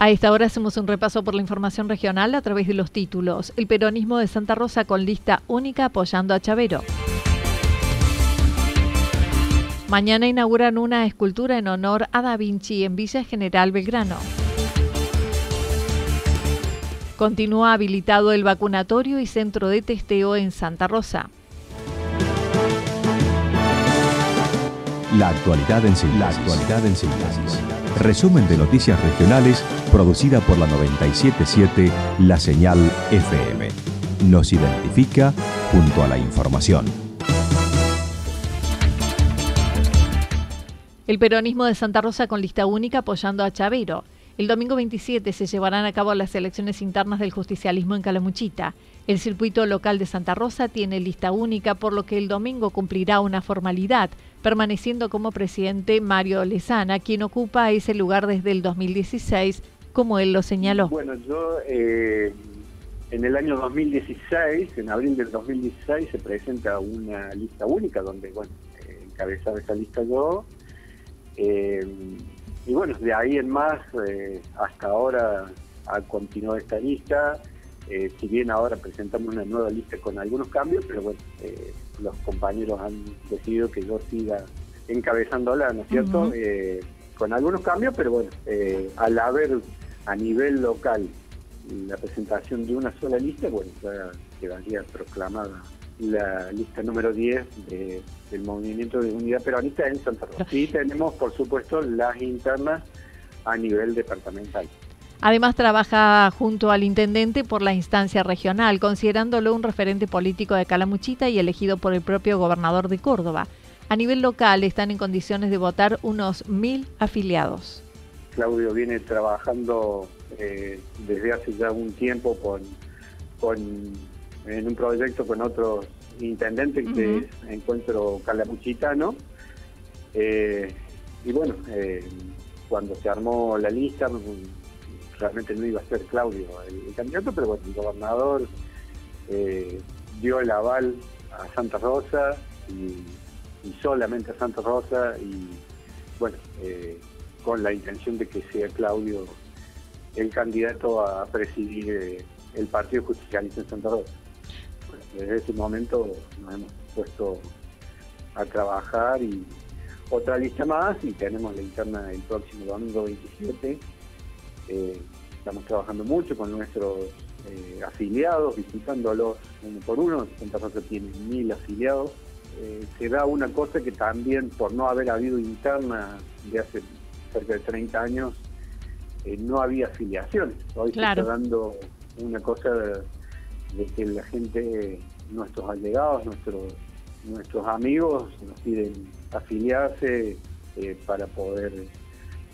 A esta hora hacemos un repaso por la información regional a través de los títulos. El peronismo de Santa Rosa con lista única apoyando a Chavero. Mañana inauguran una escultura en honor a Da Vinci en Villa General Belgrano. Continúa habilitado el vacunatorio y centro de testeo en Santa Rosa. La actualidad en síntesis. La actualidad en síntesis. Resumen de noticias regionales producida por la 977 La Señal FM. Nos identifica junto a la información. El peronismo de Santa Rosa con lista única apoyando a Chavero. El domingo 27 se llevarán a cabo las elecciones internas del justicialismo en Calamuchita. El circuito local de Santa Rosa tiene lista única, por lo que el domingo cumplirá una formalidad, permaneciendo como presidente Mario Lezana, quien ocupa ese lugar desde el 2016, como él lo señaló. Bueno, yo eh, en el año 2016, en abril del 2016, se presenta una lista única donde, bueno, eh, encabezaba esa lista yo eh, y bueno, de ahí en más, eh, hasta ahora ha continuado esta lista. Eh, si bien ahora presentamos una nueva lista con algunos cambios, pero bueno, los compañeros han decidido que yo siga encabezándola, ¿no es cierto? con algunos cambios, pero bueno, al haber a nivel local la presentación de una sola lista, bueno, ya quedaría proclamada la lista número 10 del Movimiento de Unidad Peronista en Santa Rosa. Y tenemos, por supuesto, las internas a nivel departamental. Además, trabaja junto al intendente por la instancia regional, considerándolo un referente político de Calamuchita y elegido por el propio gobernador de Córdoba. A nivel local están en condiciones de votar unos mil afiliados. Claudio viene trabajando eh, desde hace ya un tiempo con, con en un proyecto con otros intendentes que es Encuentro Calamuchitano. Eh, y bueno, eh, cuando se armó la lista, realmente no iba a ser Claudio el, candidato, pero bueno, el gobernador eh, dio el aval a Santa Rosa y, solamente a Santa Rosa y bueno, con la intención de que sea Claudio el candidato a presidir el Partido Justicialista en Santa Rosa desde ese momento nos hemos puesto a trabajar y otra lista más y tenemos la interna el próximo domingo 27. Eh, estamos trabajando mucho con nuestros eh, afiliados, visitándolos uno por uno. Santa Rosa tiene mil afiliados. Eh, se da una cosa que también por no haber habido interna de hace cerca de 30 años, no había afiliaciones. Hoy se está dando una cosa de que la gente, nuestros allegados, nuestros, nuestros amigos nos piden afiliarse eh, para poder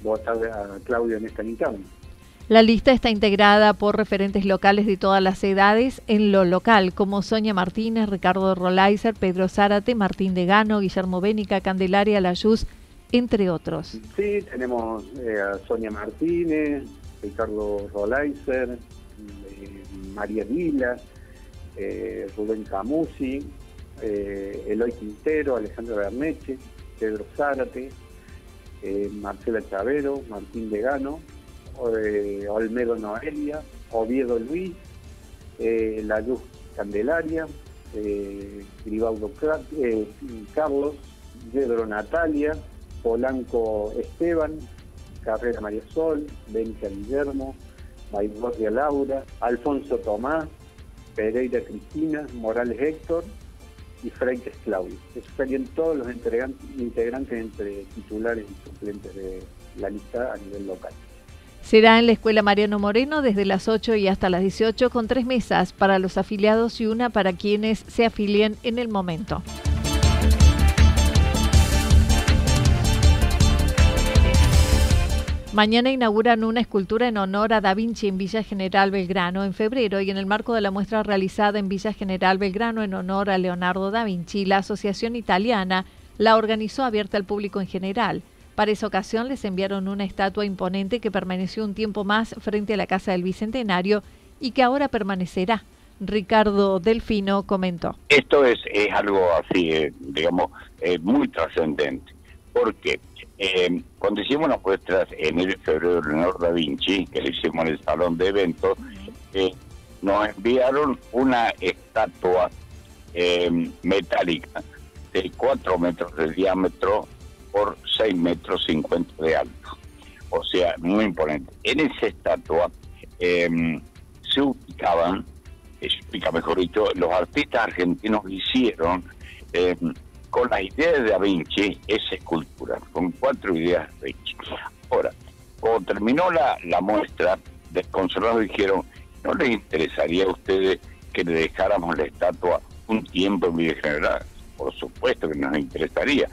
votar a Claudio en esta interna. La lista está integrada por referentes locales de todas las edades en lo local, como Sonia Martínez, Ricardo Rolaiser, Pedro Zárate, Martín de Gano, Guillermo Bénica, Candelaria Layuz, entre otros. Sí, tenemos eh, a Sonia Martínez, Ricardo Rolaiser, María Vila, eh, Rubén Camusi, eh, Eloy Quintero, Alejandro Berneche, Pedro Zárate, eh, Marcela Chavero, Martín Degano, Olmedo Noelia, Oviedo Luis, La Luz Candelaria, Gribaudo Carlos, Pedro Natalia, Polanco Esteban, Carrera María Sol, Benja Guillermo, Baigorria Laura, Alfonso Tomás, Pereira Cristina, Morales Héctor y Freites Claudio. Esos serían todos los integrantes entre titulares y suplentes de la lista a nivel local. Será en la Escuela Mariano Moreno desde las 8 y hasta las 18 con tres mesas para los afiliados y una para quienes se afilien en el momento. Mañana inauguran una escultura en honor a Da Vinci en Villa General Belgrano en febrero y en el marco de la muestra realizada en Villa General Belgrano en honor a Leonardo da Vinci, la Asociación Italiana la organizó abierta al público en general. Para esa ocasión les enviaron una estatua imponente que permaneció un tiempo más frente a la Casa del Bicentenario y que ahora permanecerá. Ricardo Delfino comentó. Esto es, es algo así, eh, digamos, eh, muy trascendente. porque eh, cuando hicimos las muestras en el febrero de Leonardo da Vinci, que le hicimos en el salón de eventos, eh, nos enviaron una estatua eh, metálica de 4 metros de diámetro por 6 metros 50 de alto. O sea, muy imponente. En esa estatua se ubicaban, explica mejor dicho, los artistas argentinos hicieron con las ideas de Da Vinci esa escultura, con cuatro ideas de Vinci. Ahora, cuando terminó la, la muestra, desconsolados dijeron, ¿no les interesaría a ustedes que le dejáramos la estatua un tiempo en Villa General? Por supuesto que nos interesaría.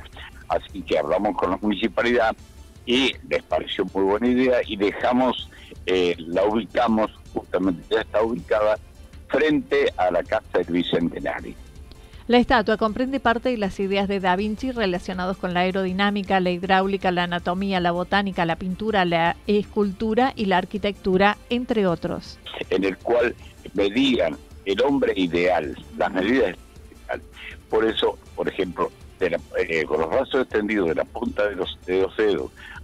Así que hablamos con la municipalidad y les pareció muy buena idea y dejamos, eh, la ubicamos, justamente ya está ubicada frente a la Casa del Bicentenario. La estatua comprende parte de las ideas de Da Vinci relacionados con la aerodinámica, la hidráulica, la anatomía, la botánica, la pintura, la escultura y la arquitectura, entre otros. En el cual medían el hombre ideal, las medidas ideales. Por eso, por ejemplo, eh, con los brazos extendidos de la punta de los, dedos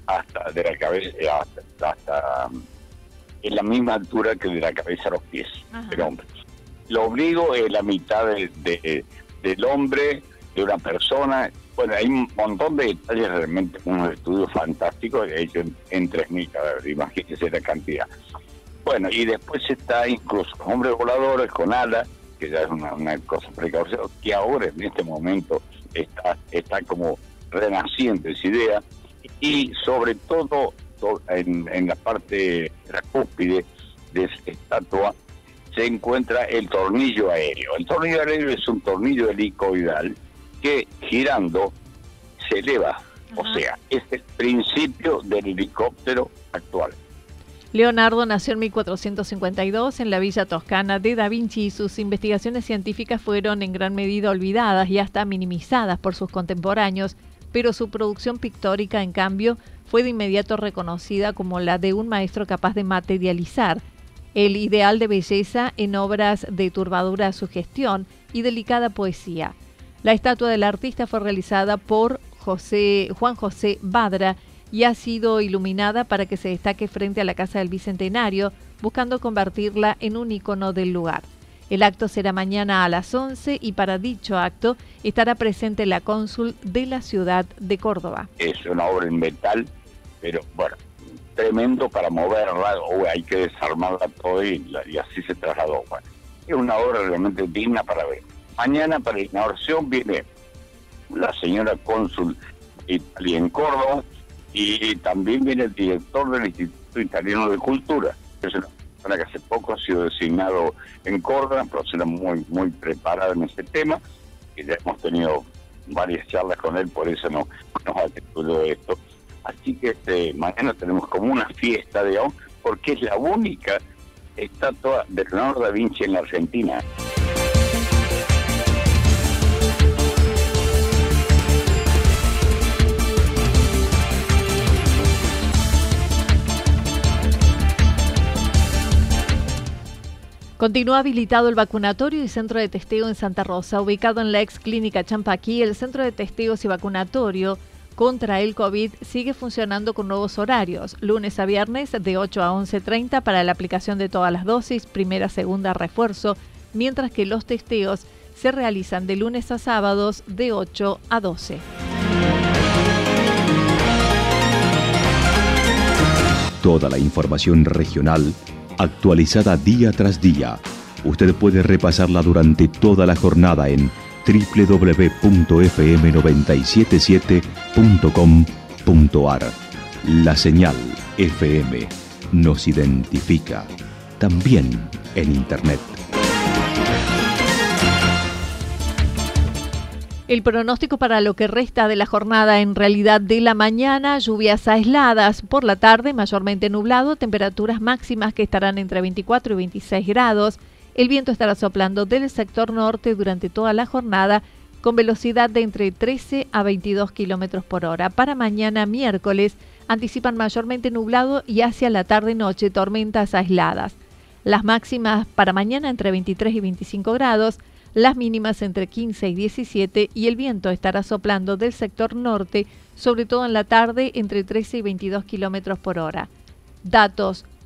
hasta de la cabeza, eh, hasta, um, en la misma altura que de la cabeza a los pies del hombre. Lo obligo es la mitad de del hombre, de una persona. Bueno, hay un montón de detalles realmente, unos estudios fantásticos hechos en, en 3.000 cadáveres, imagínense la cantidad. Bueno, y después está incluso hombres voladores con alas, que ya es una, cosa precaución, que ahora en este momento está, está como renaciente esa idea, y sobre todo en, en la parte de la cúspide de esa estatua se encuentra el tornillo aéreo. El tornillo aéreo es un tornillo helicoidal que girando se eleva. O sea, es el principio del helicóptero actual. Leonardo nació en 1452 en la villa toscana de Da Vinci y sus investigaciones científicas fueron en gran medida olvidadas y hasta minimizadas por sus contemporáneos, pero su producción pictórica, en cambio, fue de inmediato reconocida como la de un maestro capaz de materializar el ideal de belleza en obras de turbadura sugestión y delicada poesía. La estatua del artista fue realizada por José, Juan José Badra y ha sido iluminada para que se destaque frente a la Casa del Bicentenario, buscando convertirla en un icono del lugar. El acto será mañana a las 11 y para dicho acto estará presente la cónsul de la ciudad de Córdoba. Es una obra en metal, pero bueno, tremendo para moverla, o hay que desarmarla todo y, así se trasladó. es una obra realmente digna para ver. Mañana para la inauguración viene la señora cónsul Italia en Córdoba y también viene el director del Instituto Italiano de Cultura, que es una persona que hace poco ha sido designado en Córdoba, una persona muy, muy preparada en este tema, y ya hemos tenido varias charlas con él, por eso no, nos ha titulado esto. Así que este, mañana tenemos como una fiesta, digamos, porque es la única estatua de Leonardo da Vinci en la Argentina. Continúa habilitado el vacunatorio y centro de testeo en Santa Rosa, ubicado en la ex clínica Champaquí. El centro de testeos y vacunatorio contra el COVID sigue funcionando con nuevos horarios, lunes a viernes de 8 a 11.30 para la aplicación de todas las dosis, primera, segunda, refuerzo, mientras que los testeos se realizan de lunes a sábados de 8 a 12. Toda la información regional actualizada día tras día. Usted puede repasarla durante toda la jornada en www.fm977.com.ar. La señal FM nos identifica también en Internet. El pronóstico para lo que resta de la jornada en realidad de la mañana, lluvias aisladas por la tarde, mayormente nublado, temperaturas máximas que estarán entre 24 y 26 grados. El viento estará soplando del sector norte durante toda la jornada con velocidad de entre 13 a 22 kilómetros por hora. Para mañana miércoles anticipan mayormente nublado y hacia la tarde-noche tormentas aisladas. Las máximas para mañana entre 23 y 25 grados las mínimas entre 15 y 17 y el viento estará soplando del sector norte, sobre todo en la tarde, entre 13 y 22 kilómetros por hora. Datos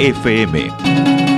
FM.